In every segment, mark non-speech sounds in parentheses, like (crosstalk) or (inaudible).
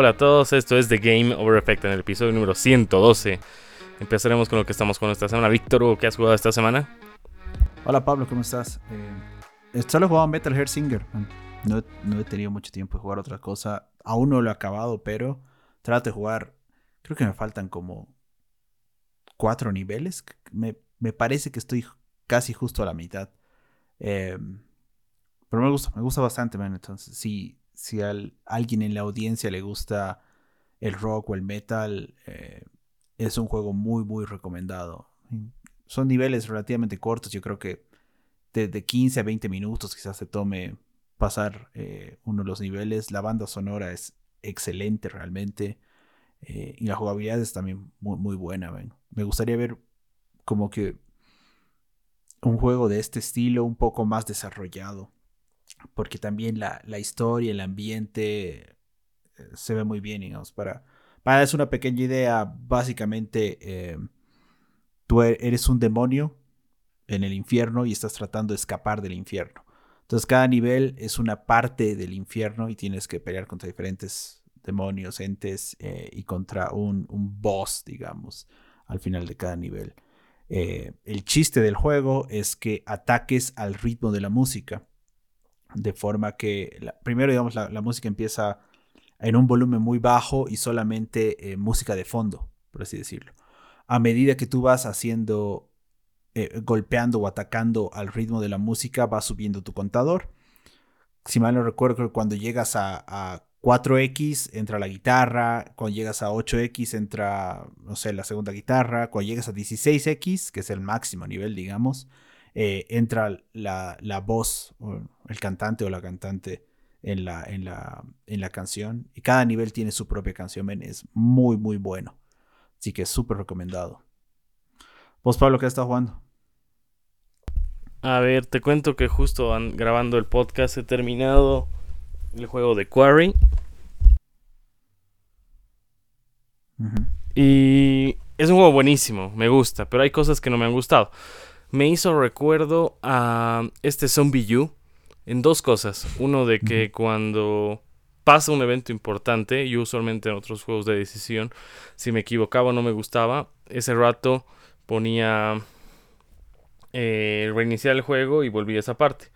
Hola a todos, esto es The Game Over Effect en el episodio número 112. Empezaremos con lo que estamos con esta semana. Víctor, ¿qué has jugado esta semana? Hola Pablo, ¿cómo estás? Eh, solo he jugado Metal Hair Singer. No, he tenido mucho tiempo de jugar otra cosa. Aún no lo he acabado, pero trato de jugar. Creo que me faltan como cuatro niveles. Me, me parece que estoy casi justo a la mitad. Eh, pero me gusta, me gusta bastante, man. Entonces, si, si a alguien en la audiencia le gusta el rock o el metal, eh, es un juego muy, muy recomendado. Son niveles relativamente cortos, yo creo que de, 15 a 20 minutos quizás se tome pasar eh, uno de los niveles. La banda sonora es excelente realmente. Eh, y la jugabilidad es también muy, muy buena. Me gustaría ver como que un juego de este estilo un poco más desarrollado porque también la, la historia, el ambiente eh, se ve muy bien, digamos. Para, para es una pequeña idea, básicamente eh, tú e, eres un demonio en el infierno y estás tratando de escapar del infierno. Entonces cada nivel es una parte del infierno y tienes que pelear contra diferentes demonios, entes eh, y contra un, un, boss, digamos, al final de cada nivel. el chiste del juego es que ataques al ritmo de la música de forma que, primero, digamos, la, música empieza en un volumen muy bajo y solamente eh, música de fondo, por así decirlo. A medida que tú vas haciendo, eh, golpeando o atacando al ritmo de la música, va subiendo tu contador. Si mal no recuerdo, cuando llegas a, a 4X entra la guitarra, cuando llegas a 8X entra, no sé, la segunda guitarra, cuando llegas a 16X, que es el máximo nivel, digamos, eh, entra la, la voz, el cantante o la cantante en la, en, la, en la canción. Y cada nivel tiene su propia canción, es muy, muy bueno. Así que es súper recomendado. ¿Vos, Pablo, qué estás jugando? A ver, te cuento que justo grabando el podcast he terminado el juego de Quarry. Y es un juego buenísimo, me gusta, pero hay cosas que no me han gustado me hizo recuerdo a este Zombie U en dos cosas. Uno de que cuando pasa un evento importante, y usualmente en otros juegos de decisión, si me equivocaba o no me gustaba, ese rato ponía eh, reiniciar el juego y volvía a esa parte.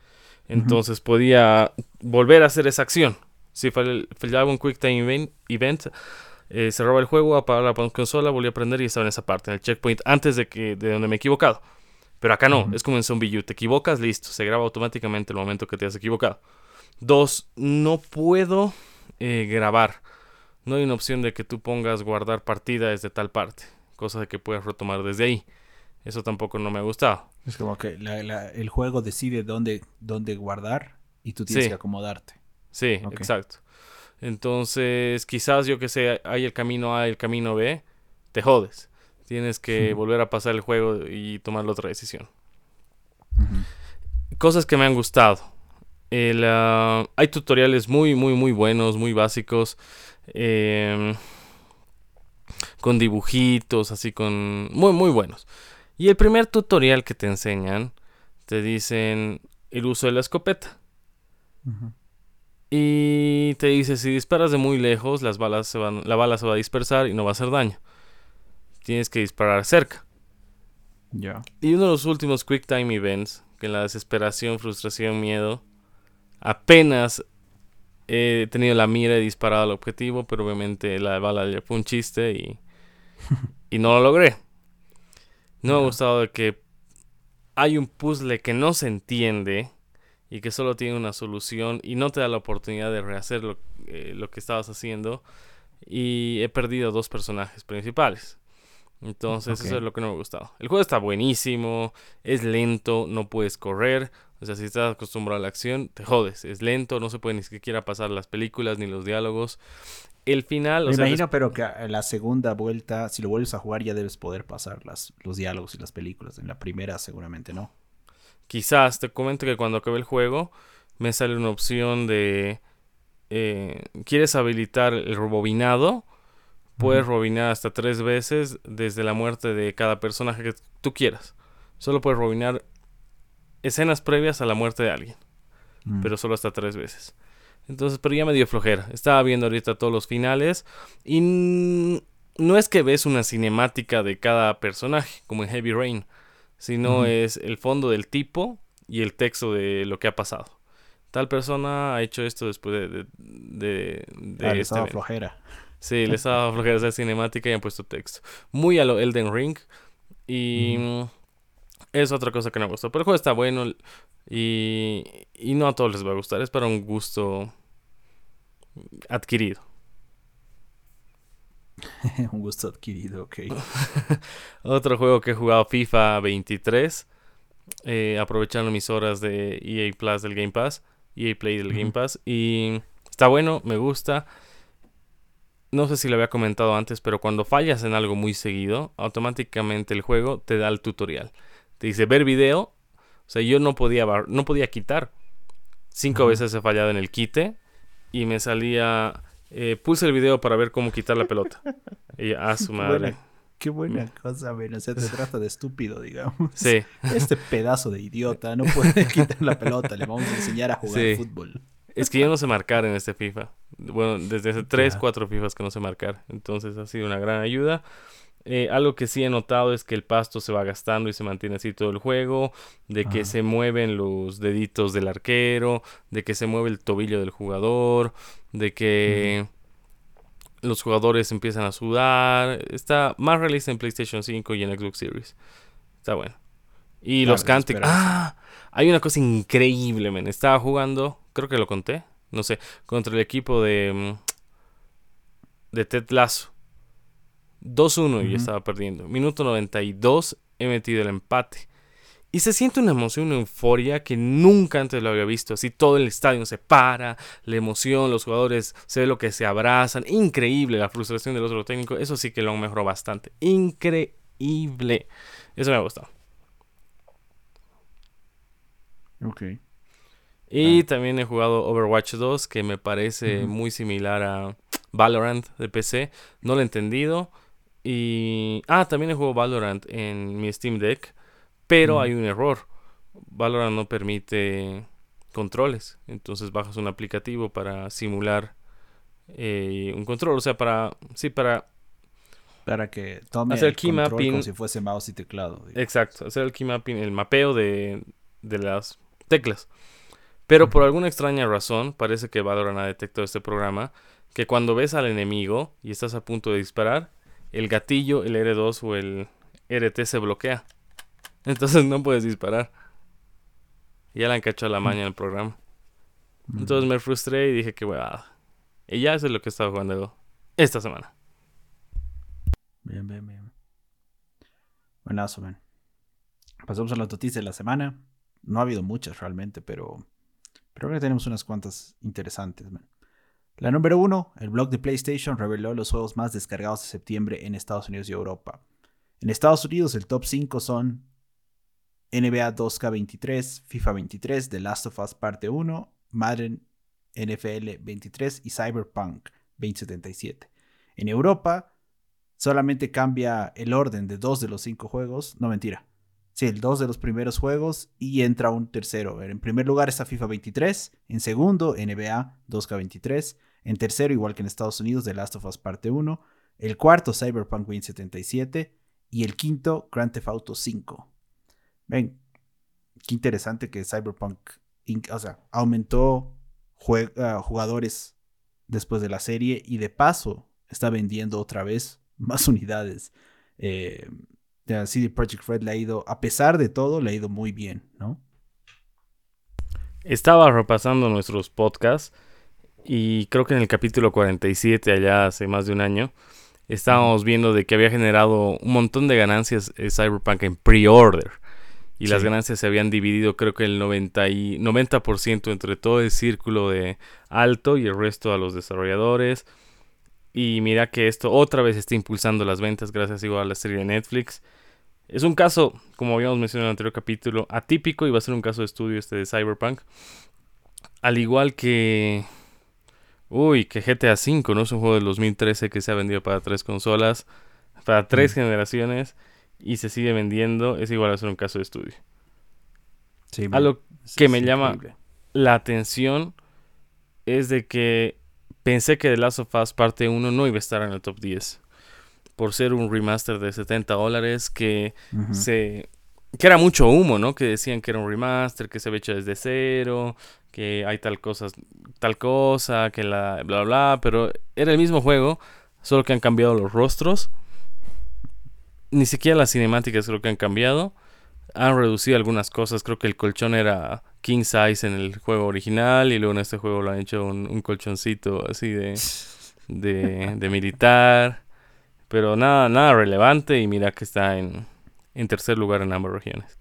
Entonces podía volver a hacer esa acción. Si fallaba un Quick Time Event, eh, cerraba el juego, apagaba la consola, volvía a aprender y estaba en esa parte, en el checkpoint, antes de que de donde me he equivocado. Pero acá no, es como en Zombie U. Te equivocas, listo. Se graba automáticamente el momento que te has equivocado. Dos, no puedo eh, grabar. No hay una opción de que tú pongas guardar partida desde tal parte. Cosa de que puedas retomar desde ahí. Eso tampoco no me ha gustado. Es como que el juego decide dónde, dónde guardar y tú tienes que acomodarte. Sí, exacto. Entonces, quizás yo que sé, hay el camino A y el camino B, te jodes. Tienes que volver a pasar el juego y tomar la otra decisión. Cosas que me han gustado. Ah, hay tutoriales muy, muy, muy buenos, muy básicos. Em, con dibujitos, así con... Muy, muy buenos. Y el primer tutorial que te enseñan, te dicen el uso de la escopeta. Y te dice, si disparas de muy lejos, las balas se van, la bala se va a dispersar y no va a hacer daño tienes que disparar cerca. Ya. Y uno de los últimos Quick Time Events, que en la desesperación, frustración, miedo, apenas he tenido la mira y disparado al objetivo, pero obviamente la bala le fue un chiste y, (laughs) y no lo logré. No me ha gustado de que hay un puzzle que no se entiende y que solo tiene una solución y no te da la oportunidad de rehacer lo, eh, lo que estabas haciendo. Y he perdido dos personajes principales. Entonces, eso es lo que no me ha gustado. El juego está buenísimo, es lento, no puedes correr. O sea, si estás acostumbrado a la acción, te jodes. Es lento, no se puede ni siquiera pasar las películas ni los diálogos. El final. Me imagino, pero que la segunda vuelta, si lo vuelves a jugar, ya debes poder pasar las, los diálogos y las películas. En la primera, seguramente no. Quizás te comento que cuando acabe el juego, me sale una opción de. Eh, ¿Quieres habilitar el robobinado? Puedes robinar hasta tres veces desde la muerte de cada personaje que tú quieras. Solo puedes robinar escenas previas a la muerte de alguien. Mm. Pero solo hasta tres veces. Entonces, pero ya me dio flojera. Estaba viendo ahorita todos los finales y no es que ves una cinemática de cada personaje, como en Heavy Rain, sino es el fondo del tipo y el texto de lo que ha pasado. Tal persona ha hecho esto después de... de, de, ah, este flojera. Sí, le estaba flojera hacer cinemática y han puesto texto. Muy a lo Elden Ring. Y es otra cosa que no me gustó. Pero el juego está bueno y, y no a todos les va a gustar. Es para un gusto adquirido. (laughs) un gusto adquirido, ok. (laughs) Otro juego que he jugado, FIFA 23. Eh, aprovechando mis horas de EA Plus del Game Pass. EA Play del Game Pass. Y está bueno, me gusta. No sé si lo había comentado antes, pero cuando fallas en algo muy seguido, automáticamente el juego te da el tutorial. Te dice ver video. O sea, yo no podía, no podía quitar. Cinco veces he fallado en el quite. Y me salía eh, puse el video para ver cómo quitar la pelota. Y a ah, su madre. Qué buena cosa, bueno, o sea, se (laughs) trata de estúpido, digamos. Sí. Este pedazo de idiota no puede (laughs) quitar la pelota, le vamos a enseñar a jugar fútbol. Es que yo no sé marcar en este FIFA. Bueno, desde hace 3, 4 FIFAs que no sé marcar. Entonces ha sido una gran ayuda. Eh, algo que sí he notado es que el pasto se va gastando y se mantiene así todo el juego, de que se mueven los deditos del arquero, de que se mueve el tobillo del jugador, de que los jugadores empiezan a sudar. Está más realista en PlayStation 5 y en Xbox Series. Está bueno. Y los cánticos. Ah, hay una cosa increíble, men. Estaba jugando, creo que lo conté, no sé, contra el equipo de mm, de Ted Lasso. 2-1 y estaba perdiendo. Minuto 92 he metido el empate. Y se siente una emoción, una euforia que nunca antes lo había visto. Así todo el estadio se para, la emoción, los jugadores se ve lo que se abrazan. Increíble la frustración del otro técnico. Eso sí que lo mejorado bastante. Increíble. Eso me ha gustado. Ok. Y también he jugado Overwatch 2, que me parece muy similar a Valorant de PC. No lo he entendido. Y. Ah, también he jugado Valorant en mi Steam Deck. Pero hay un error. Valorant no permite controles. Entonces bajas un aplicativo para simular eh, un control. O sea, para. Sí, para. Para que tome hacer el key mapping. Como si fuese mouse y teclado. Exacto. Hacer el key mapping, el mapeo de, de las teclas. Pero por alguna extraña razón, parece que Valorant ha detectado este programa. Que cuando ves al enemigo y estás a punto de disparar, el gatillo, el R2 o el RT se bloquea. (laughs) Entonces no puedes disparar. Ya le han cachado la maña en el programa. Entonces me frustré y dije que huevada. Y ya eso es lo que he estado jugando esta semana. Bien, bien, bien. Buenazo, man. Pasamos a las noticias de la semana. No ha habido muchas realmente, pero, pero que tenemos unas cuantas interesantes. La número uno, el blog de PlayStation reveló los juegos más descargados de septiembre en Estados Unidos y Europa. En Estados Unidos el top 5 son NBA 2K23, FIFA 23, The Last of Us Parte 1, Madden NFL 23 y Cyberpunk 2077. En Europa solamente cambia el orden de dos de los cinco juegos, no mentira, Sí, el dos de los primeros juegos y entra un tercero. En primer lugar está FIFA 23, en segundo NBA 2K23, en tercero, igual que en Estados Unidos, The Last of Us Parte 1, el cuarto Cyberpunk 2077 y el quinto Grand Theft Auto 5. Ven, qué interesante que Cyberpunk, o sea, aumentó ah, jugadores después de la serie y de paso está vendiendo otra vez (laughs) más unidades. Eh, de CD Projekt Red le ha ido, a pesar de todo, le ha ido muy bien, ¿no? Estaba repasando nuestros podcasts y creo que en el capítulo 47, allá hace más de un año, estábamos viendo de que había generado un montón de ganancias Cyberpunk en pre-order. Y las ganancias se habían dividido creo que el 90%, y, 90 entre todo el círculo de alto y el resto a los desarrolladores. Y mira que esto otra vez está impulsando las ventas gracias igual a la serie de Netflix. Es un caso, como habíamos mencionado en el anterior capítulo, atípico y va a ser un caso de estudio este de Cyberpunk. Al igual que... Uy, que GTA V, ¿no? Es un juego del 2013 que se ha vendido para tres consolas, para tres mm. generaciones y se sigue vendiendo. Es igual a ser un caso de estudio. Sí, Algo que me llama la atención es de que pensé que The Last of Us parte 1 no iba a estar en el top 10. Por ser un remaster de 70 dólares que se... Que era mucho humo, ¿no? Que decían que era un remaster, que se había hecho desde cero, que hay tal cosa, tal cosa, que la bla bla, pero era el mismo juego, solo que han cambiado los rostros. Ni siquiera las cinemáticas creo que han cambiado. Han reducido algunas cosas, creo que el colchón era king size en el juego original y luego en este juego lo han hecho un, colchoncito así de, de, militar. Pero nada, nada relevante y mira que está en, en tercer lugar en ambas regiones.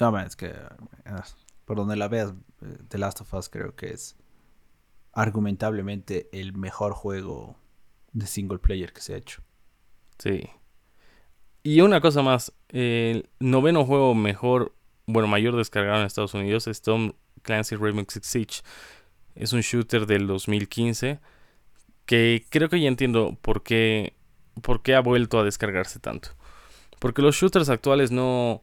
No, es que por donde la veas, eh, The Last of Us creo que es argumentablemente el mejor juego de single player que se ha hecho. Sí. Y una cosa más, el noveno juego mejor bueno, mayor descargado en Estados Unidos es Tom Clancy Six Siege. Es un shooter del 2015 que creo que ya entiendo por qué, por qué ha vuelto a descargarse tanto. Porque los shooters actuales no,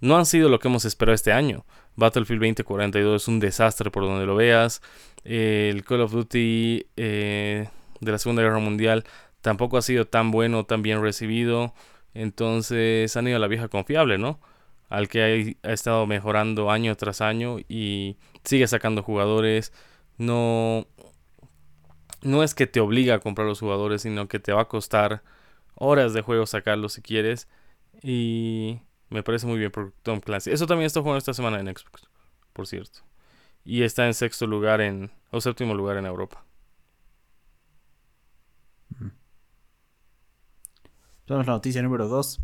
no han sido lo que hemos esperado este año. Battlefield 2042 es un desastre por donde lo veas. el Call of Duty eh, de la Segunda Guerra Mundial tampoco ha sido tan bueno, tan bien recibido. Entonces han ido a la vieja confiable, ¿no? Al que ha, estado mejorando año tras año y sigue sacando jugadores. No, no es que te obliga a comprar los jugadores, sino que te va a costar horas de juego sacarlos si quieres. Y me parece muy bien por Tom Clancy. Eso también está jugando esta semana en Xbox, por cierto. Y está en sexto lugar en, o séptimo lugar en Europa. Vamos la noticia número 2.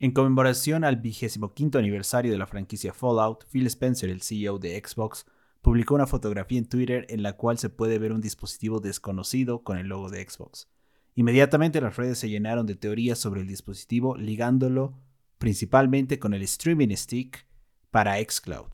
En conmemoración al vigésimo quinto aniversario de la franquicia Fallout, Phil Spencer, el CEO de Xbox, publicó una fotografía en Twitter en la cual se puede ver un dispositivo desconocido con el logo de Xbox. Inmediatamente las redes se llenaron de teorías sobre el dispositivo, ligándolo principalmente con el streaming stick para xCloud.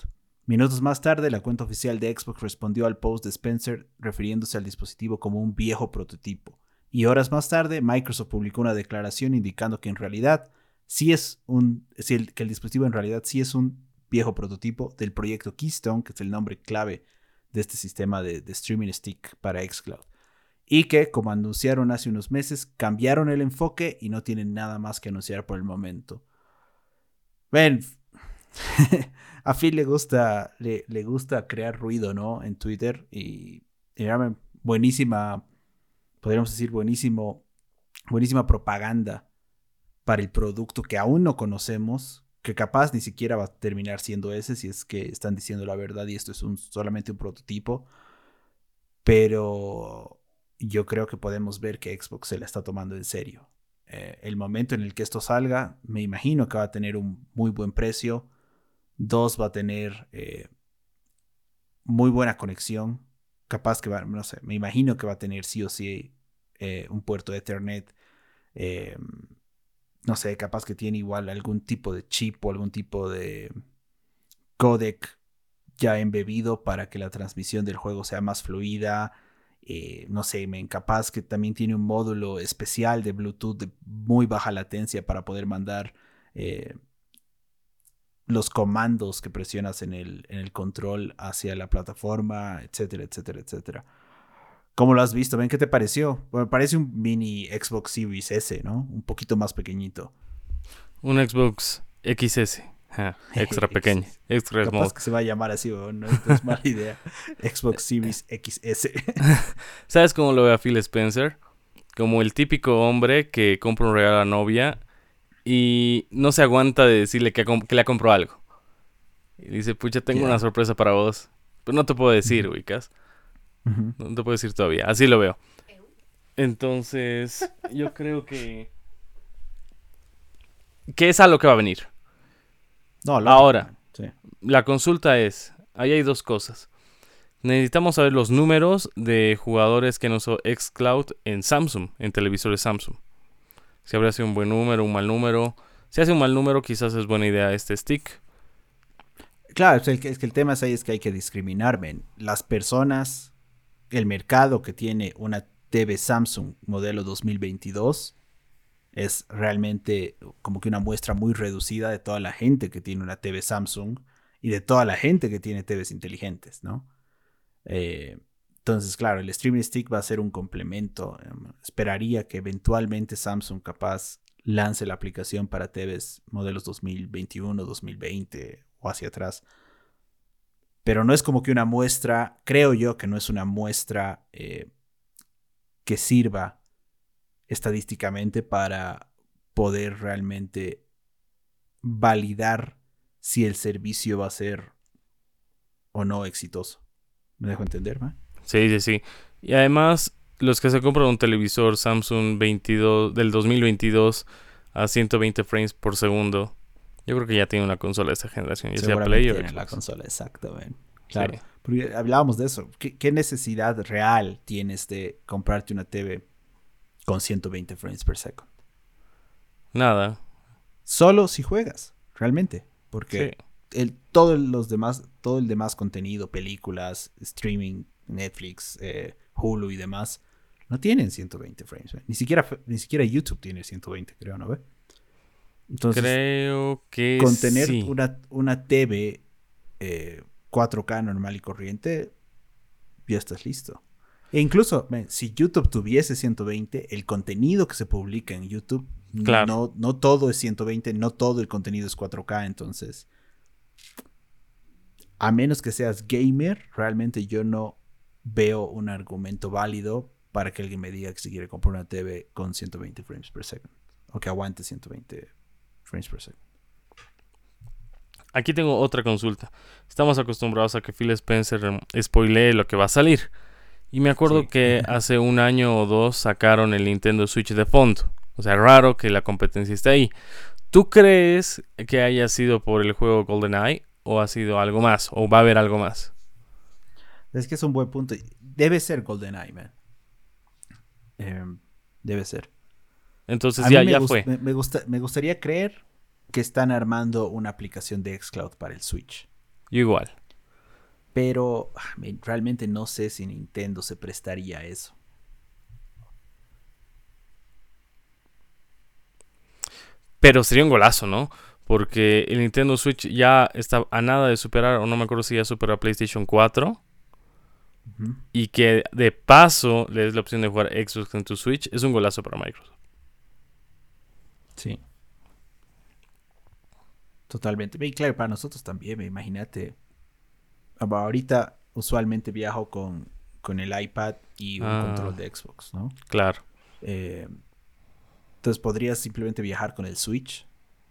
Minutos más tarde, la cuenta oficial de Xbox respondió al post de Spencer refiriéndose al dispositivo como un viejo prototipo. Y horas más tarde, Microsoft publicó una declaración indicando que en realidad sí es un, que el dispositivo en realidad sí es un viejo prototipo del proyecto Keystone, que es el nombre clave de este sistema de, streaming stick para xCloud. Y que, como anunciaron hace unos meses, cambiaron el enfoque y no tienen nada más que anunciar por el momento. Ven, (laughs) a Phil le gusta, le, gusta crear ruido, ¿no? En Twitter y, y buenísima, podríamos decir, buenísimo, buenísima propaganda para el producto que aún no conocemos, que capaz ni siquiera va a terminar siendo ese si es que están diciendo la verdad y esto es solamente un prototipo. Pero yo creo que podemos ver que Xbox se la está tomando en serio. Eh, el momento en el que esto salga, me imagino que va a tener un muy buen precio. Dos, va a tener eh, muy buena conexión. Capaz que va, no sé, me imagino que va a tener sí o sí eh, un puerto de Ethernet no sé, capaz que tiene igual algún tipo de chip o algún tipo de codec ya embebido para que la transmisión del juego sea más fluida. Eh, no sé, me capaz que también tiene un módulo especial de Bluetooth de muy baja latencia para poder mandar eh, los comandos que presionas en el, en el control hacia la plataforma, etcétera, etcétera, etcétera. ¿Cómo lo has visto? ¿Ven qué te pareció? Bueno, parece un mini Xbox Series S, ¿no? Un poquito más pequeñito. Un Xbox XS. (laughs) extra pequeño. Extra Capaz que se va a llamar así, no, es mala idea. (laughs) Xbox Series XS. (laughs) ¿Sabes cómo lo ve a Phil Spencer? Como el típico hombre que compra un regalo a la novia y no se aguanta de decirle que, que le compró algo. Y dice, pucha, tengo una sorpresa para vos. Pero no te puedo decir, ubicas. No te puedo decir todavía. Así lo veo. Entonces, yo creo que. ¿Qué es a lo que va a venir? No, Ahora, la consulta es: ahí hay dos cosas. Necesitamos saber los números de jugadores que no usó Xcloud en Samsung, en televisores Samsung. Si habría sido un buen número, un mal número. Si hace un mal número, quizás es buena idea este stick. Claro, es, que el tema es ahí es que hay que discriminar, Las personas el mercado que tiene una TV Samsung modelo 2022 es realmente como que una muestra muy reducida de toda la gente que tiene una TV Samsung y de toda la gente que tiene TVs inteligentes, ¿no? Eh, entonces, claro, el streaming stick va a ser un complemento. Em, esperaría que eventualmente Samsung capaz lance la aplicación para TVs modelos 2021, 2020 o hacia atrás. Pero no es como que una muestra, creo yo que no es una muestra eh, que sirva estadísticamente para poder realmente validar si el servicio va a ser o no exitoso. ¿Me dejo entender, man? Sí, sí, sí. Y además, los que se compran un televisor Samsung 22 del 2022 a 120 frames por segundo, yo creo que ya tiene una consola de esta generación, ya sea Play o la consola, exactamente. Claro. Porque hablábamos de eso. ¿Qué, necesidad real tienes de comprarte una TV con 120 frames per second? Nada. Solo si juegas, realmente. Porque el, todo, los demás, todo el demás contenido, películas, streaming, Netflix, eh, Hulu y demás, no tienen 120 frames. Ni, siquiera, ni siquiera YouTube tiene 120, creo, ¿no ve? Entonces, creo que con tener una, una TV 4K eh, normal y corriente, ya estás listo. E incluso, si YouTube tuviese 120, el contenido que se publica en YouTube, no, no todo es 120, no todo el contenido es 4K, entonces, a menos que seas gamer, realmente yo no veo un argumento válido para que alguien me diga que se quiere comprar una TV con 120 frames per second. O que aguante 120 frames per second. Aquí tengo otra consulta. Estamos acostumbrados a que Phil Spencer spoilee lo que va a salir. Y me acuerdo que (laughs) hace un año o dos sacaron el Nintendo Switch de fondo. O sea, raro que la competencia esté ahí. ¿Tú crees que haya sido por el juego GoldenEye o ha sido algo más? ¿O va a haber algo más? Es que es un buen punto. Debe ser GoldenEye, man. Em, debe ser. Entonces ya, ya fue. Me, me, gustaría creer que están armando una aplicación de Xcloud para el Switch. Igual. Pero ah, realmente no sé si Nintendo se prestaría a eso. Pero sería un golazo, ¿no? Porque el Nintendo Switch ya está a nada de superar, o no me acuerdo si ya superó a PlayStation 4. Y que de paso le des la opción de jugar Xbox en tu Switch, es un golazo para Microsoft. Sí. Totalmente. Y claro, para nosotros también, imagínate. Ahorita usualmente viajo con, con el iPad y un ah. control de Xbox, ¿no? Claro. Eh, entonces podrías simplemente viajar con el Switch,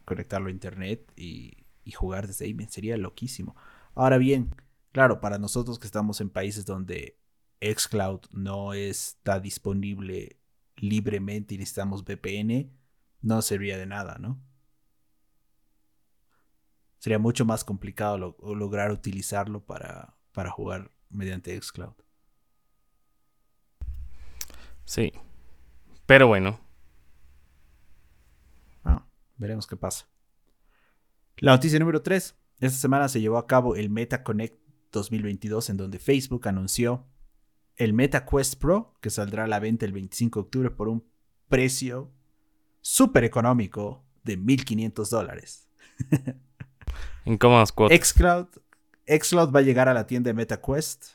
conectarlo a internet y, y jugar desde ahí. Sería loquísimo. Ahora bien, Claro, para nosotros que estamos en países donde Xcloud no está disponible libremente y necesitamos VPN, no serviría de nada, ¿no? Sería mucho más complicado lograr utilizarlo para, para jugar mediante Xcloud. Sí. Pero bueno. Ah, veremos qué pasa. La noticia número 3. Esta semana se llevó a cabo el Meta Connect 2022 en donde Facebook anunció el Meta Quest Pro que saldrá a la venta el 25 de octubre por un precio súper económico de 1.500 dólares. ¿En cómo Xcloud, Xcloud va a llegar a la tienda de MetaQuest,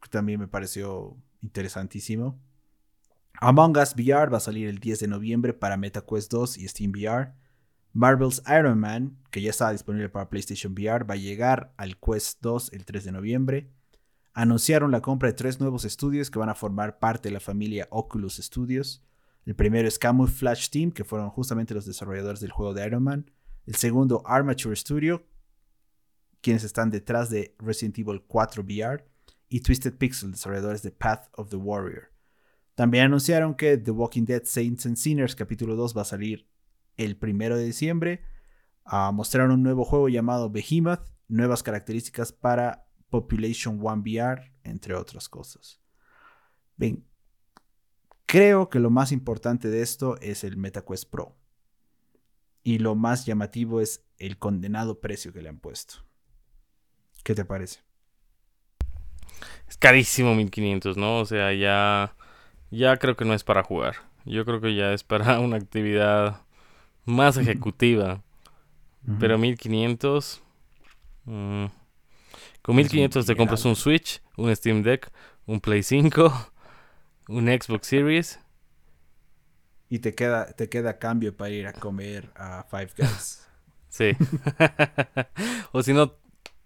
que también me pareció interesantísimo. Among Us VR va a salir el 10 de noviembre para MetaQuest 2 y Steam VR. Marvel's Iron Man, que ya estaba disponible para PlayStation VR, va a llegar al Quest 2 el 3 de noviembre. Anunciaron la compra de tres nuevos estudios que van a formar parte de la familia Oculus Studios. El primero es Camouflage Team, que fueron justamente los desarrolladores del juego de Iron Man. El segundo, Armature Studio, quienes están detrás de Resident Evil 4 VR. Y Twisted Pixel, desarrolladores de Path of the Warrior. También anunciaron que The Walking Dead Saints and Sinners capítulo 2 va a salir el primero de diciembre. a mostrar un nuevo juego llamado Behemoth, nuevas características para Population One VR, entre otras cosas. Bien, creo que lo más importante de esto es el MetaQuest Pro. Y lo más llamativo es el condenado precio que le han puesto. ¿Qué te parece? Es carísimo 1500, ¿no? O sea, ya ya creo que no es para jugar. Yo creo que ya es para (laughs) una actividad más ejecutiva. Pero 1500. Mm, Con 1500 te compras un Switch, un Steam Deck, un Play 5, un Xbox Series. Y te queda, te queda cambio para ir a comer a Five Guys. (laughs) sí. (laughs) o si no,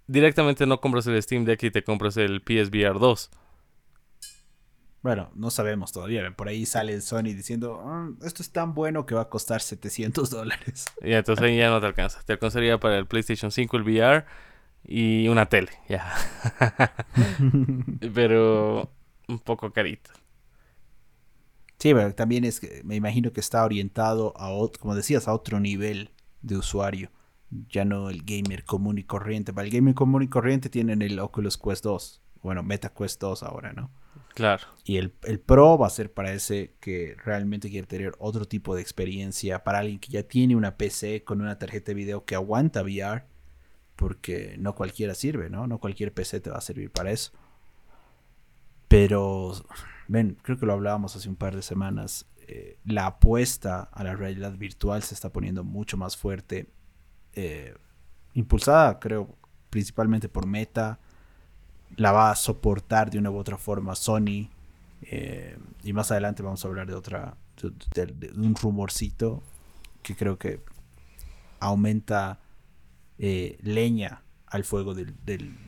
directamente no compras el Steam Deck y te compras el PSVR 2. Bueno, no sabemos todavía. Por ahí sale Sony diciendo, ah, esto es tan bueno que va a costar 700 dólares. (laughs) Y entonces ahí ya no te alcanza. Te alcanzaría para el PlayStation 5, el VR y una tele, ya. pero un poco carito. Sí, pero también es que me imagino que está orientado a, como decías, a otro nivel de usuario. Ya no el gamer común y corriente. Para el gamer común y corriente tienen el Oculus Quest 2. Bueno, Meta Quest 2 ahora, ¿no? Claro. Y el, el, Pro va a ser para ese que realmente quiere tener otro tipo de experiencia. Para alguien que ya tiene una PC con una tarjeta de video que aguanta VR. Porque no cualquiera sirve, ¿no? No cualquier PC te va a servir para eso. Pero, ven, creo que lo hablábamos hace un par de semanas. Eh, la apuesta a la realidad virtual se está poniendo mucho más fuerte. Eh, impulsada, creo, principalmente por Meta la va a soportar de una u otra forma Sony. Eh, y más adelante vamos a hablar de otra, de, un rumorcito que creo que aumenta leña al fuego de,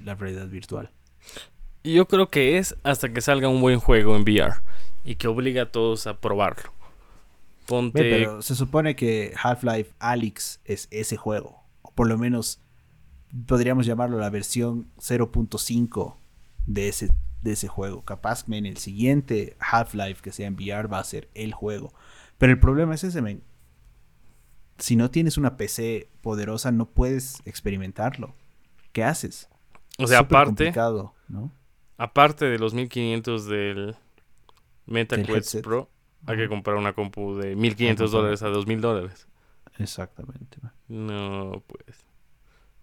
la realidad virtual. Yo creo que es hasta que salga un buen juego en VR y que obliga a todos a probarlo. Ponte... pero se supone que Half-Life Alyx es ese juego, o por lo menos podríamos llamarlo la versión 0.5 de ese, de ese juego. Capaz que en el siguiente Half-Life que sea en VR va a ser el juego. Pero el problema es ese, men. Si no tienes una PC poderosa, no puedes experimentarlo. ¿Qué haces? O sea, aparte. ¿no? Aparte de los 1500 del MetaQuest Pro, hay que comprar una compu de 1500 dólares a 2000 dólares. Exactamente. No, pues.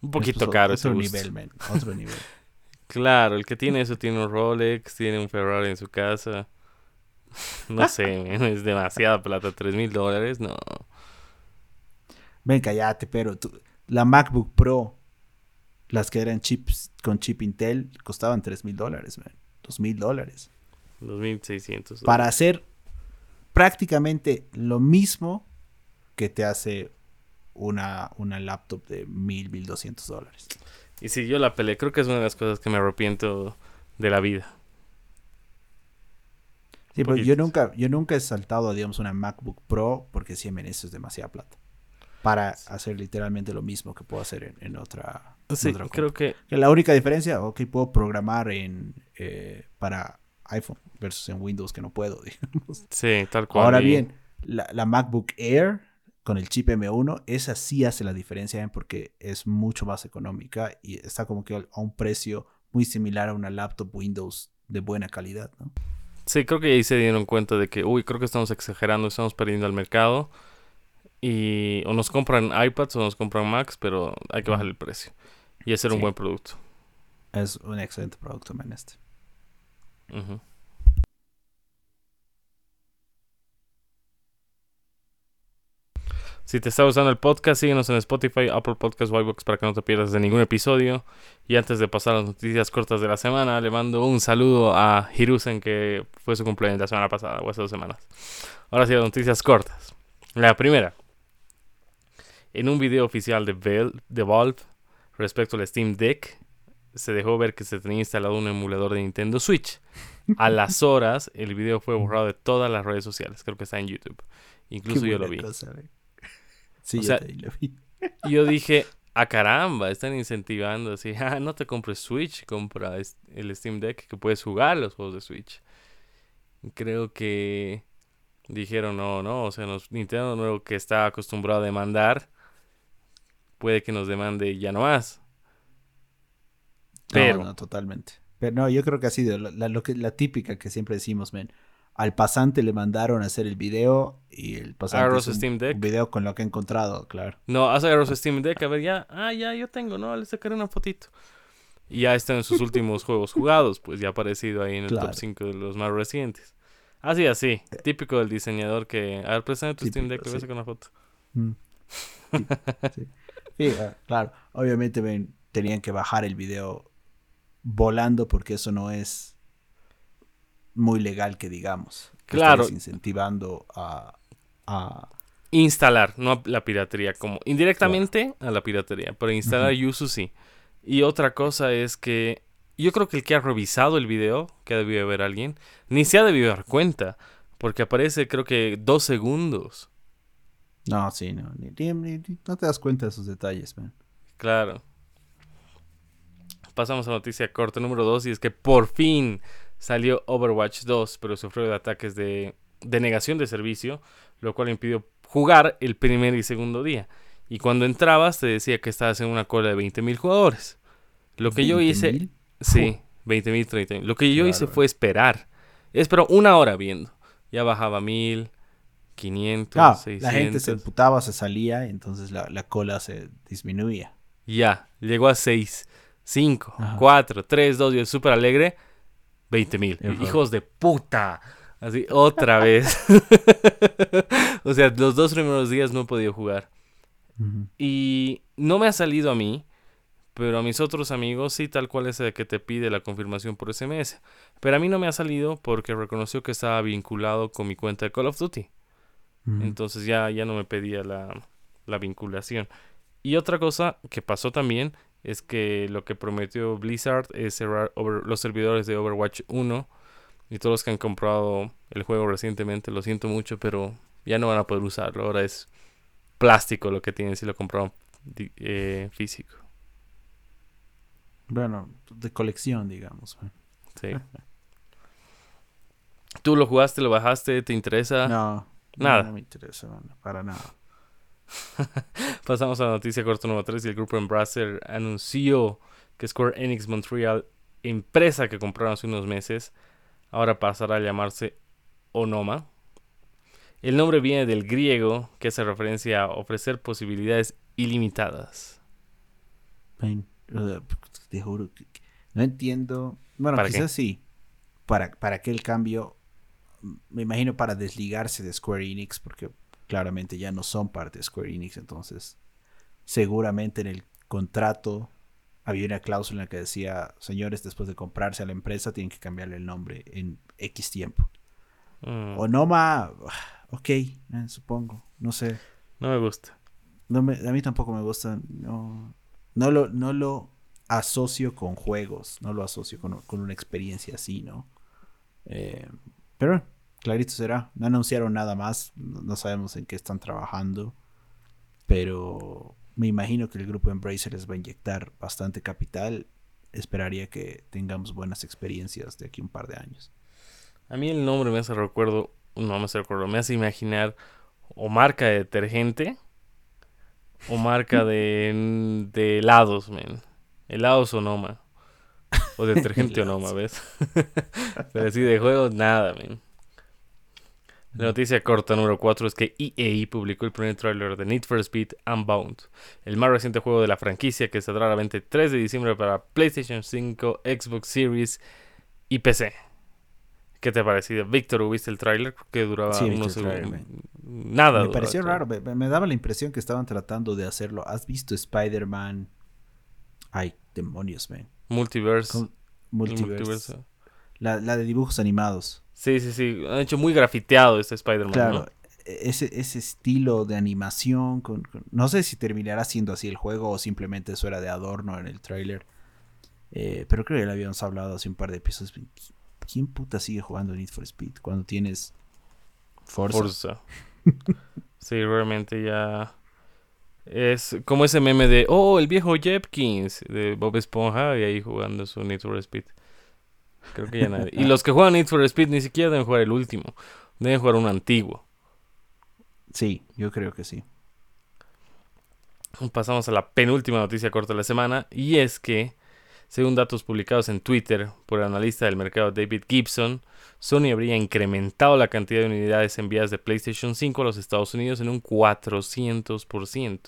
Un poquito caro otro nivel, man. Otro nivel. (laughs) claro, el que tiene eso tiene un Rolex, tiene un Ferrari en su casa. (laughs) No sé, (laughs) es demasiada plata. ¿Tres mil dólares? No. Ven, cállate, pero la MacBook Pro, las que eran chips con chip Intel, costaban tres mil dólares. Dos mil dólares. Dos mil seiscientos. Para hacer prácticamente lo mismo que te hace una, una laptop de mil, mil doscientos dólares. Y si yo la peleé, creo que es una de las cosas que me arrepiento de la vida. Sí, pero yo nunca, yo nunca he saltado, digamos, una MacBook Pro porque si me eso es demasiada plata. Para hacer literalmente lo mismo que puedo hacer en, otra. Sí, creo que... La única diferencia, ok, puedo programar en eh, para iPhone versus en Windows que no puedo, (laughs) digamos. Sí, tal cual. Ahora bien, la, la MacBook Air con el chip M1, esa sí hace la diferencia porque es mucho más económica y está como que a un precio muy similar a una laptop Windows de buena calidad, ¿no? Sí, creo que ahí se dieron cuenta de que, uy, creo que estamos exagerando, estamos perdiendo al mercado. Y o nos compran iPads o nos compran Macs, pero hay que bajar el precio y hacer un buen producto. Es un excelente producto, man, este. Si te está gustando el podcast, síguenos en Spotify, Apple Podcasts, Whitebox para que no te pierdas de ningún episodio. Y antes de pasar a las noticias cortas de la semana, le mando un saludo a Hirusen, que fue su cumpleaños la semana pasada, o hace dos semanas. Ahora sí, las noticias cortas. La primera. En un video oficial de, de Valve respecto al Steam Deck, se dejó ver que se tenía instalado un emulador de Nintendo Switch. A (laughs) las horas, el video fue borrado de todas las redes sociales. Creo que está en YouTube. Incluso yo lo vi. Sí, lo vi. yo dije, a (laughs) ah, caramba, están incentivando así, (laughs) ah, no te compres Switch, compra el Steam Deck que puedes jugar los juegos de Switch. Creo que dijeron, no, no, o sea, nos, Nintendo nuevo que está acostumbrado a demandar, puede que nos demande ya no más. Pero, no, totalmente. Pero no, yo creo que ha sido la, lo que, la típica que siempre decimos, men al pasante le mandaron a hacer el video y el pasante hizo Steam Deck. un video con lo que ha encontrado, claro. No, hace agarró Steam Deck, a ver, ya, ah, ya, yo tengo, no, le sacaré una fotito. Y ya está en sus últimos juegos jugados, pues ya ha aparecido ahí en el top 5 de los más recientes. Así, así, típico del diseñador que, a ver, préstame tu Steam Deck, le voy a sacar una foto. Mm. (laughs) Sí, sí. Ah, claro, obviamente ven, tenían que bajar el video volando porque eso no es muy legal que digamos. Claro. Estás incentivando a, a- Instalar, no a la piratería, como indirectamente a la piratería, pero instalar Yuzu sí. Y otra cosa es que yo creo que el que ha revisado el video, que ha debido haber alguien, ni se ha debido dar cuenta, porque aparece creo que dos segundos. No, sí, no. ni- ni- ni- no te das cuenta de esos detalles, man. Claro. Pasamos a noticia corta número 2 y es que por fin salió Overwatch 2, pero sufrió de ataques de denegación de servicio, lo cual impidió jugar el primer y segundo día. Y cuando entrabas te decía que estabas en una cola de 20.000 jugadores. Lo que yo hice... 20,000. Sí, 20.000, 30.000. Lo que yo hice fue esperar. Esperó una hora viendo. Ya bajaba 1.000, 500, Ah, 600. la gente se emputaba, se salía, entonces la, la cola se disminuía. Ya, llegó a 6, 5, Ajá. 4, 3, 2 y el súper alegre, 20 mil. Hijos de puta. Así, otra (laughs) vez. (laughs) o sea, los dos primeros días no he podido jugar. Y no me ha salido a mí, pero a mis otros amigos sí, tal cual ese de que te pide la confirmación por SMS. Pero a mí no me ha salido porque reconoció que estaba vinculado con mi cuenta de Call of Duty. Entonces ya, ya no me pedía la, la vinculación. Y otra cosa que pasó también es que lo que prometió Blizzard es cerrar over- los servidores de Overwatch 1. Y todos los que han comprado el juego recientemente, lo siento mucho, pero ya no van a poder usarlo. Ahora es plástico lo que tienen si lo compraron eh, físico. Bueno, de colección, digamos. man. Sí. (laughs) ¿Tú lo jugaste, lo bajaste? ¿Te interesa? No, Nada. No, me interesa, para nada. (laughs) Pasamos a la noticia corta número 3 y el grupo Embracer anunció que Square Enix Montreal, empresa que compraron hace unos meses, ahora pasará a llamarse Onoma. El nombre viene del griego que hace referencia a ofrecer posibilidades ilimitadas. Man, te juro que no entiendo. Bueno, quizás sí. Para, para qué el cambio, me imagino para desligarse de Square Enix, porque claramente ya no son parte de Square Enix, entonces seguramente en el contrato había una cláusula en la que decía, señores, después de comprarse a la empresa tienen que cambiarle el nombre en X tiempo. Mm, Onoma, ok, eh, supongo, no sé. no me gusta. No me- a mí tampoco me gusta. No, no, lo, no lo asocio con juegos. No lo asocio con, con una experiencia así, ¿no? Eh, pero clarito será. No anunciaron nada más. No, sabemos en qué están trabajando. Pero me imagino que el grupo Embracer les va a inyectar bastante capital. Esperaría que tengamos buenas experiencias de aquí un par de años. A mí el nombre me hace recuerdo, no me hace recuerdo, me hace imaginar o marca de detergente o marca de, de helados, men. Helados Onoma. O detergente (laughs) Onoma, ¿ves? (laughs) Pero así de juegos, nada, men. La noticia corta número 4 es que EA publicó el primer tráiler de Need for Speed Unbound, el más reciente juego de la franquicia que saldrá a la venta el 3 de diciembre para PlayStation 5, Xbox Series y PC. ¿Qué te ha parecido? Víctor, ¿viste el tráiler? Que duraba Sí, unos segundos. Nada. me pareció raro. Me- me daba la impresión que estaban tratando de hacerlo. ¿Has visto Spider-Man? Ay, demonios, man. Multiverse. Con- Multiverse. La, la de dibujos animados. Sí, sí, sí. Han hecho muy grafiteado este Spider-Man. Claro, ¿no? e- ese, ese estilo de animación. Con, con- no sé si terminará siendo así el juego o simplemente eso era de adorno en el tráiler. Eh, pero creo que ya lo habíamos hablado hace un par de episodios. ¿Quién puta sigue jugando Need for Speed cuando tienes Forza? Forza. (laughs) sí, realmente ya. Es como ese meme de. Oh, el viejo Jepkins de Bob Esponja y ahí jugando su Need for Speed. Creo que ya nadie. Y los que juegan Need for Speed ni siquiera deben jugar el último. Deben jugar un antiguo. Sí, yo creo que sí. Pasamos a la penúltima noticia corta de la semana y es que, según datos publicados en Twitter por el analista del mercado David Gibson, Sony habría incrementado la cantidad de unidades enviadas de PlayStation 5 a los Estados Unidos en un 400%,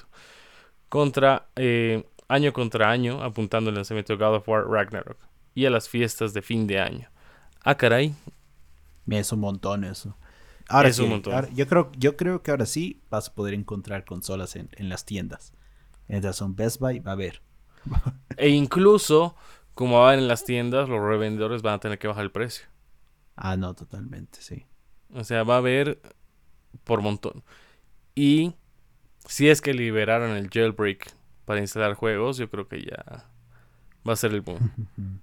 contra, eh, año contra año, apuntando al lanzamiento de God of War Ragnarok y a las fiestas de fin de año. Ah, caray, Es un montón eso. Ahora Es sí, un montón. ahora- yo, creo, yo creo que ahora sí vas a poder encontrar consolas en, en las tiendas. Entras a un Best Buy, va a haber. E incluso como va en las tiendas, los revendedores van a tener que bajar el precio. Ah, no, totalmente, sí. O sea, va a haber por montón. Y si es que liberaron el jailbreak para instalar juegos, yo creo que ya va a ser el boom. (laughs)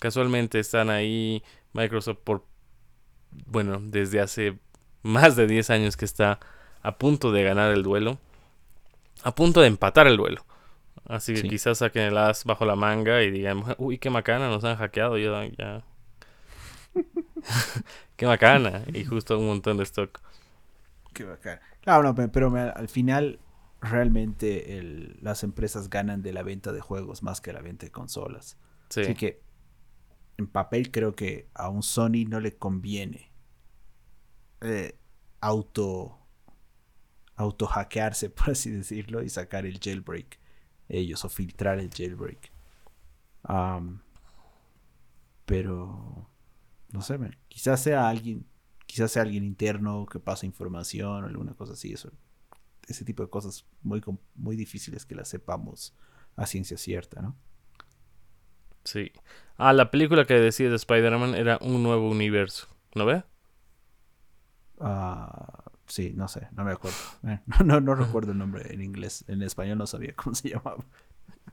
Casualmente están ahí Microsoft por, bueno, desde hace más de 10 años que está a punto de ganar el duelo, a punto de empatar el duelo. Así que quizás saquen el as bajo la manga y digan, (laughs) uy, qué macana, nos han hackeado, ya, ya. (laughs) qué macana, y justo un montón de stock. Qué bacana. Claro, no, pero al final realmente las empresas ganan de la venta de juegos más que la venta de consolas. Así que en papel creo que a un Sony no le conviene eh, auto auto hackearse (laughs) por así decirlo y sacar el jailbreak ellos o filtrar el jailbreak pero no sé quizás sea alguien quizás sea alguien interno que pasa información o alguna cosa así eso ese tipo de cosas muy muy difíciles que las sepamos a ciencia cierta no Sí. Ah, la película que decía de Spider-Man era un nuevo universo. ¿No ve? Ah, sí, no sé, no me acuerdo. Eh, (laughs) no, no, recuerdo el nombre en inglés. En español no sabía cómo se (laughs) llamaba.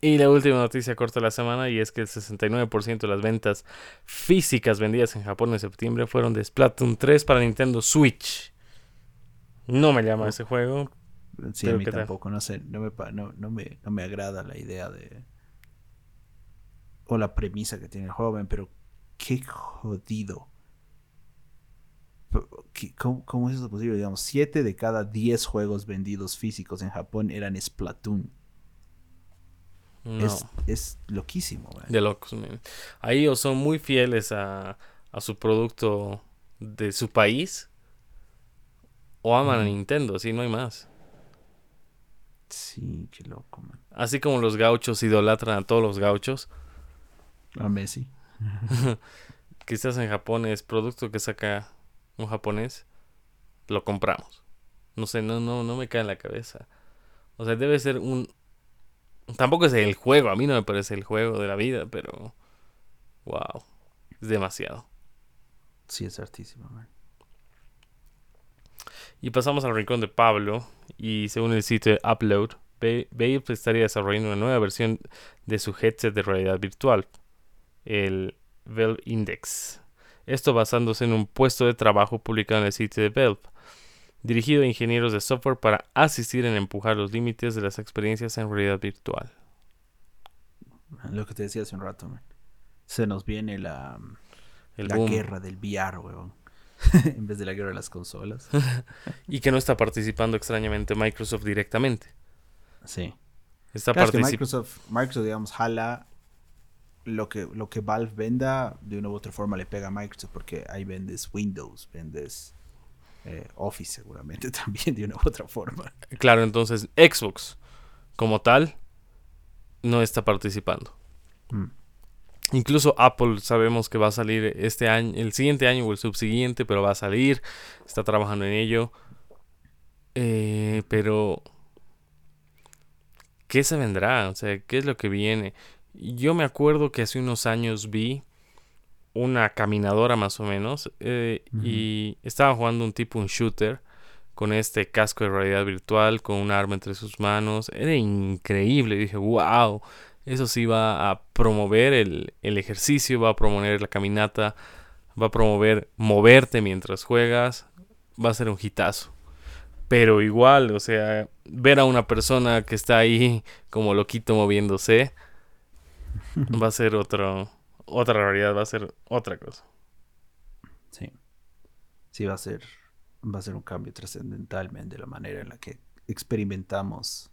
Y la última noticia corta de la semana y es que el 69% de las ventas físicas vendidas en Japón en septiembre fueron de Splatoon 3 para Nintendo Switch. No me llama ese juego. Sí, a mí tampoco, no sé, no me, no, no, me, no me agrada la idea de, o la premisa que tiene el joven, pero qué jodido. ¿Cómo, es eso posible? Digamos, 7 de cada 10 juegos vendidos físicos en Japón eran Splatoon. Es, loquísimo. De locos. Ahí o son muy fieles a, su producto de su país o aman a Nintendo, sí, no hay más. Sí, qué loco, man. Así como los gauchos idolatran a todos los gauchos, a Messi. (laughs) Quizás en Japón es producto que saca un japonés, lo compramos. No sé, no, no, no me cae en la cabeza. O sea, debe ser un. Tampoco es el juego, a mí no me parece el juego de la vida, pero. Wow, es demasiado. Sí, es hartísimo, Y pasamos al rincón de Pablo. Y según el sitio de Upload, Babe estaría desarrollando una nueva versión de su headset de realidad virtual el Valve Index. Esto basándose en un puesto de trabajo publicado en el sitio de Valve, dirigido a ingenieros de software para asistir en empujar los límites de las experiencias en realidad virtual. Lo que te decía hace un rato, se nos viene la, la guerra del VR, weón. (laughs) en vez de la guerra de las consolas. (laughs) y que no está participando extrañamente Microsoft directamente. Sí. Está Microsoft, Microsoft, digamos, jala lo que, lo que Valve venda, de una u otra forma le pega a Microsoft, porque ahí vendes Windows, vendes eh, Office seguramente (laughs) también de una u otra forma. Claro, entonces Xbox como tal no está participando. Mm. Incluso Apple sabemos que va a salir este año, el siguiente año o el subsiguiente, pero va a salir, está trabajando en ello. Eh, pero, ¿qué se vendrá? O sea, ¿qué es lo que viene? Yo me acuerdo que hace unos años vi una caminadora más o menos eh, y estaba jugando un tipo un shooter con este casco de realidad virtual con un arma entre sus manos. Era increíble. Dije wow eso sí va a promover el, el ejercicio va a promover la caminata va a promover moverte mientras juegas va a ser un hitazo pero igual o sea ver a una persona que está ahí como loquito moviéndose (laughs) va a ser otra realidad, va a ser otra cosa. Sí. Sí, va a ser, va a ser un cambio trascendentalmente de la manera en la que experimentamos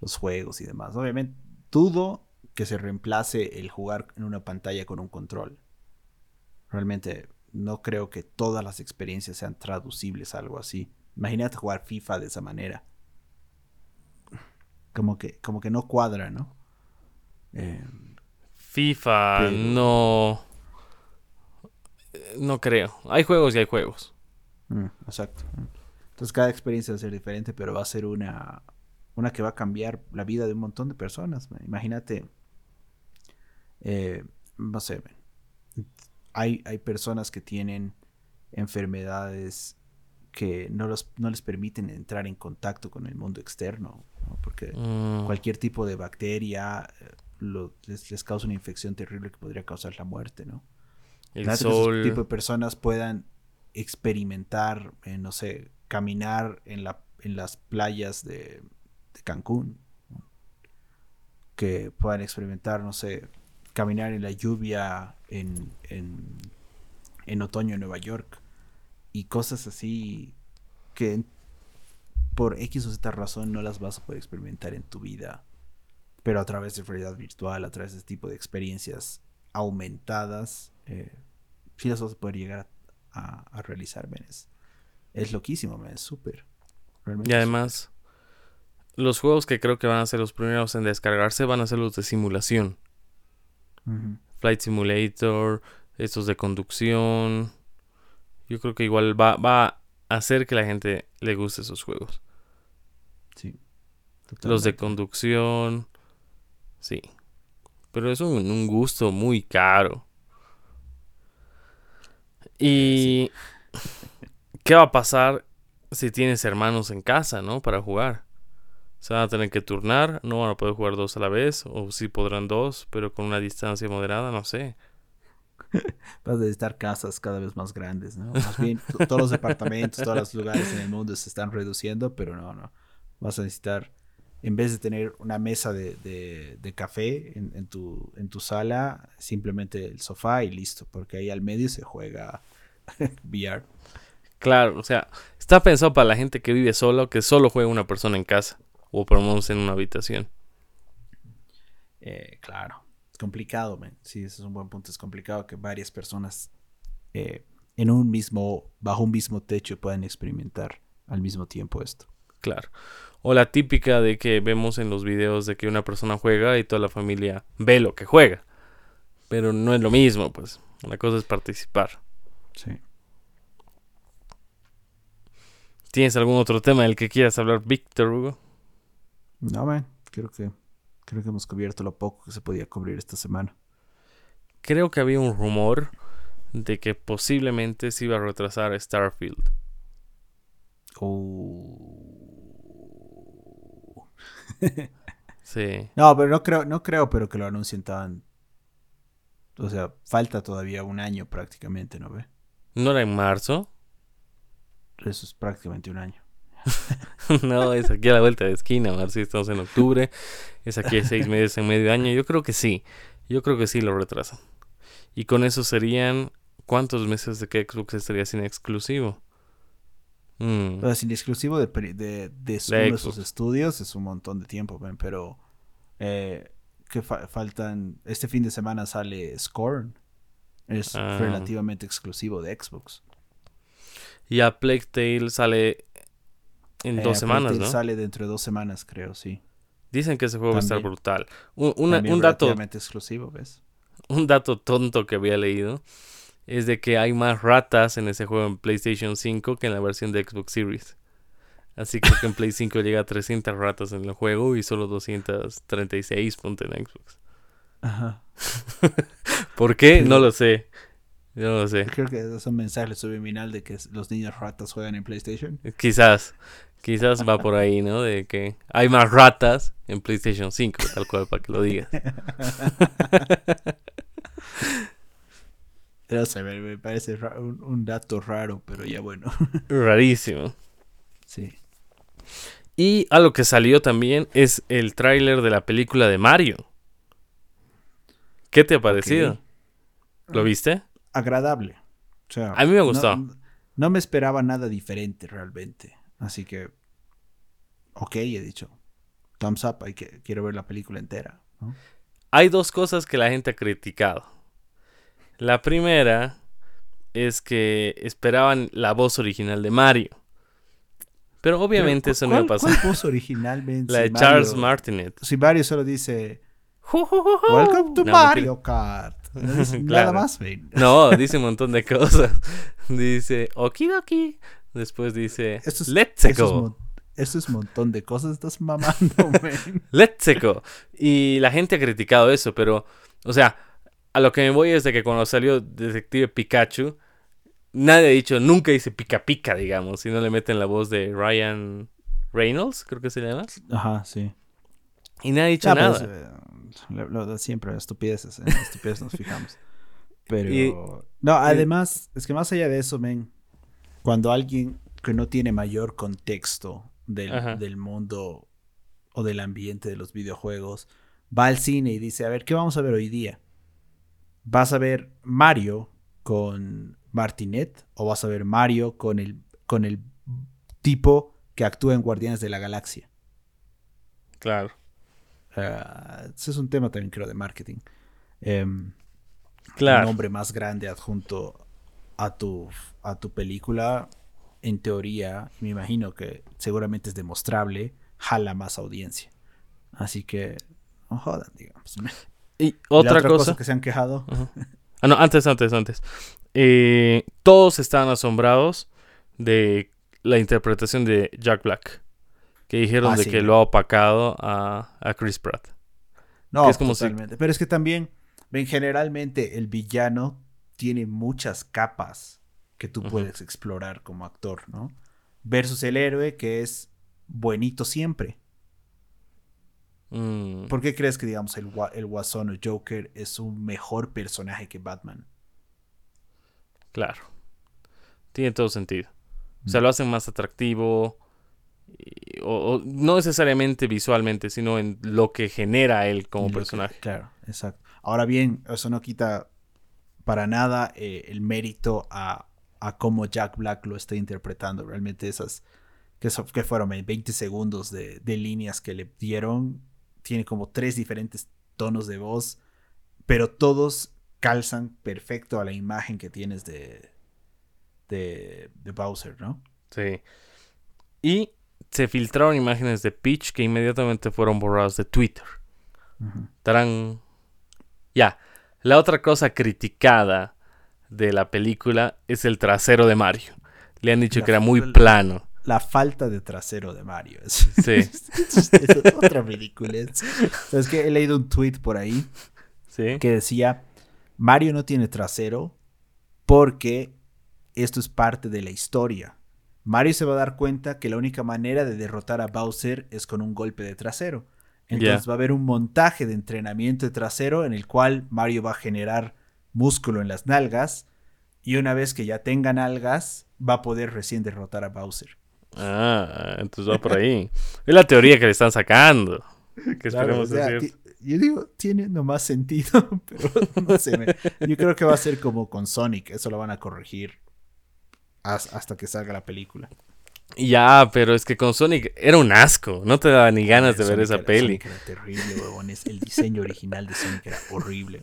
los juegos y demás. Obviamente, dudo que se reemplace el jugar en una pantalla con un control. Realmente no creo que todas las experiencias sean traducibles a algo así. Imagínate jugar FIFA de esa manera. Como que, como que no cuadra, ¿no? FIFA, no. No creo. Hay juegos y hay juegos. Mm, exacto. Entonces cada experiencia va a ser diferente, pero va a ser una, una que va a cambiar la vida de un montón de personas. Imagínate eh, no sé, hay, hay personas que tienen enfermedades que no, los, no les permiten entrar en contacto con el mundo externo, porque Mm, cualquier tipo de bacteria eh, lo- les, les causa una infección terrible que podría causar la muerte, ¿no? el Imagínate que sol. Esos tipo de personas puedan experimentar, eh, no sé, caminar en, la, en las playas de, de Cancún. ¿no? Que puedan experimentar, no sé, caminar en la lluvia en, en, en otoño en Nueva York. Y cosas así que por X o Z razón no las vas a poder experimentar en tu vida. Pero a través de realidad virtual, a través de este tipo de experiencias aumentadas, eh, sí las vas a poder llegar a, a- a realizar, men. Es, es loquísimo, men. Es súper. Y además, los juegos que creo que van a ser los primeros en descargarse van a ser los de simulación. Flight Simulator, estos de conducción. Yo creo que igual va, va a hacer que la gente le guste esos juegos. Sí. Los de totalmente. conducción. Sí. Pero es un, un gusto muy caro. Y... ¿Qué va a pasar si tienes hermanos en casa, no? Para jugar. Se van a tener que turnar, no van a poder jugar dos a la vez, o sí podrán dos, pero con una distancia moderada, no sé. (laughs) Vas a necesitar casas cada vez más grandes, ¿no? Más bien, to- todos los departamentos, todos los lugares en el mundo se están reduciendo, pero no, no. Vas a necesitar, en vez de tener una mesa de, de- de café en, en tu, en tu sala, simplemente el sofá y listo, porque ahí al medio se juega (laughs) VR. Claro, o sea, está pensado para la gente que vive solo, que solo juega una persona en casa, o por lo menos en una habitación. Eh, claro, es complicado, man. Sí, ese es un buen punto. Es complicado que varias personas eh, en un mismo, bajo un mismo techo puedan experimentar al mismo tiempo esto. Claro. O la típica de que vemos en los videos de que una persona juega y toda la familia ve lo que juega. Pero no es lo mismo, pues. La cosa es participar. Sí. ¿Tienes algún otro tema del que quieras hablar, Víctor Hugo? No, man, creo que, creo que hemos cubierto lo poco que se podía cubrir esta semana. Creo que había un rumor de que posiblemente se iba a retrasar Starfield. Oh. (laughs) Sí. No, pero no creo, no creo, pero que lo anuncien tan. O sea, falta todavía un año prácticamente, ¿no ve? ¿No era en marzo? Eso es prácticamente un año. (laughs) no, es aquí a la vuelta de esquina. A ver si estamos en octubre. Es aquí seis meses en medio año. Yo creo que sí. Yo creo que sí lo retrasan. Y con eso serían. ¿Cuántos meses de que Xbox estaría sin exclusivo? Mm, O sea, sin exclusivo de, de, de De uno de sus estudios es un montón de tiempo, man, pero eh, que fa- faltan. Este fin de semana sale Scorn. Es Ah. relativamente exclusivo de Xbox. Y a Plague Tale sale en Eh, dos semanas, Plague ¿no? Tale Sale dentro de dos semanas, creo, sí. Dicen que ese juego va a estar También. brutal. Un, una- También un dato exclusivo, ¿ves? un dato tonto que había leído es de que hay más ratas en ese juego en PlayStation 5 que en la versión de Xbox Series. Así que creo que en Play 5 llega a 300 ratas en el juego y solo 236 ponte en Xbox. Ajá. (laughs) ¿Por qué? No lo sé. Yo no lo sé. Creo que es un mensaje subliminal de que los niños ratas juegan en PlayStation. Quizás. Quizás va por ahí, ¿no? De que hay más ratas en PlayStation 5, tal cual para que lo digas. (laughs) No me, parece un, un dato raro, pero ya bueno. (laughs) Rarísimo. sí. Y algo que salió también es el tráiler de la película de Mario. ¿Qué te ha parecido? ¿Lo viste? Agradable. O sea, A mí me no- gustó. No, me esperaba nada diferente realmente. Así que, ok, he dicho. Thumbs up, hay que, quiero ver la película entera. ¿no? Hay dos cosas que la gente ha criticado. La primera es que esperaban la voz original de Mario. Pero obviamente Pero, eso no iba a ¿cuál- pasar. ¿Cuál voz originalmente? (laughs) La de Charles Martinet. Si Mario solo dice Welcome to No, Mario Kart. (laughs) No dice Nada Claro. más, ven. No, (laughs) dice un montón de cosas. Dice Okidoki. Después dice es- Let's go. Eso es un montón de cosas, estás mamando, man. Let's go. Y la gente ha criticado eso, pero, o sea, a lo que me voy es de que cuando salió Detective Pikachu, nadie ha dicho, nunca dice pica pica, digamos, si no le meten la voz de Ryan Reynolds, creo que se llama. Ajá, sí. Y nadie ha dicho Ah, nada. eh, lo- lo- siempre estupideces, en estupideces nos fijamos. (laughs) Pero Y- no, además, es que más allá de eso, men, cuando alguien que no tiene mayor contexto del mundo o del ambiente de los videojuegos va al cine y dice, a ver, ¿qué vamos a ver hoy día? ¿Vas a ver Mario con Martinet o vas a ver Mario con el, con el tipo que actúa en Guardianes de la Galaxia? Claro. Ah, ese es un tema también creo de marketing. Un Claro. nombre más grande adjunto a tu, a tu película, en teoría, me imagino que seguramente es demostrable, jala más audiencia. Así que, no jodan, digamos. Y Y la otra, cosa. que se han quejado. Ah, no, antes, antes, antes. Eh, todos estaban asombrados de la interpretación de Jack Black. Que dijeron Ah, de sí. que lo ha opacado a, a Chris Pratt. No, es como si- totalmente. Pero es que también, ven, generalmente el villano tiene muchas capas que tú puedes explorar como actor, ¿no? Versus el héroe que es buenito siempre. Mm, ¿Por qué crees que, digamos, el, el Guasón o Joker es un mejor personaje que Batman? claro. Tiene todo sentido. O Mm. sea, lo hacen más atractivo. y- o, o no necesariamente visualmente, sino en lo que genera él como Lo que- personaje. claro, exacto. Ahora bien, eso no quita para nada eh, el mérito a, a cómo Jack Black lo está interpretando. Realmente esas, que, so- que fueron 20 segundos de, de líneas que le dieron, tiene como tres diferentes tonos de voz, pero todos calzan perfecto a la imagen que tienes de, de, de Bowser, ¿no? Sí. Y se filtraron imágenes de Peach que inmediatamente fueron borradas de Twitter. Tarán. Ya. La otra cosa criticada de la película es el trasero de Mario. Le han dicho La que era muy plano. La falta de trasero de Mario. Es, Sí. (laughs) es- es otra ridiculez. Es que he leído un tweet por ahí Sí. que decía, Mario no tiene trasero porque esto es parte de la historia. Mario se va a dar cuenta que la única manera de derrotar a Bowser es con un golpe de trasero. Entonces va a haber un montaje de entrenamiento de trasero en el cual Mario va a generar músculo en las nalgas y una vez que ya tenga nalgas va a poder recién derrotar a Bowser. Ah, entonces va por ahí. Es la teoría que le están sacando. Que Claro, esperemos o sea, yo digo, tiene nomás sentido, (laughs) pero no sé. me- yo creo que va a ser como con Sonic, eso lo van a corregir has- hasta que salga la película. Ya, pero es que con Sonic era un asco. No te daba ni ganas de ver Sonic esa era- peli. Sonic era terrible, huevones. El diseño original de Sonic era horrible.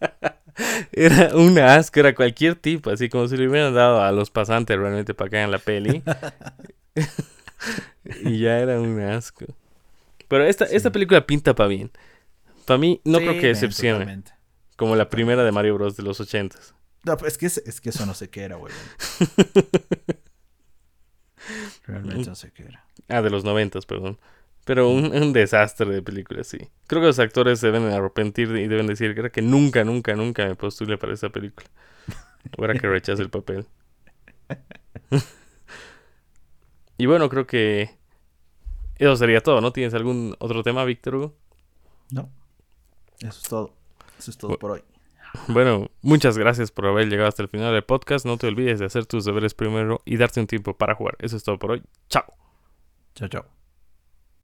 (laughs) Era un asco, era cualquier tipo, así como si le hubieran dado a los pasantes realmente para que hagan la peli. (laughs) y ya era un asco. Pero esta, esta película pinta para bien. Para mí, no Sí, creo que decepcione. totalmente. Como la primera de Mario Bros. de los ochentas. No, pues es que, es, que eso no sé qué era, huevón. (laughs) Realmente no sé qué era. Ah, de los noventas, perdón. Pero un, (laughs) un desastre de película, sí. Creo que los actores se deben arrepentir y deben decir que, era que nunca, nunca, nunca me postule para esa película. Ahora que rechace el papel. (laughs) y bueno, creo que eso sería todo, ¿no? ¿Tienes algún otro tema, Víctor Hugo? No. Eso es todo. Eso es todo por hoy. Bueno, muchas gracias por haber llegado hasta el final del podcast. No te olvides de hacer tus deberes primero y darte un tiempo para jugar. Eso es todo por hoy. Chao. Chao, chao.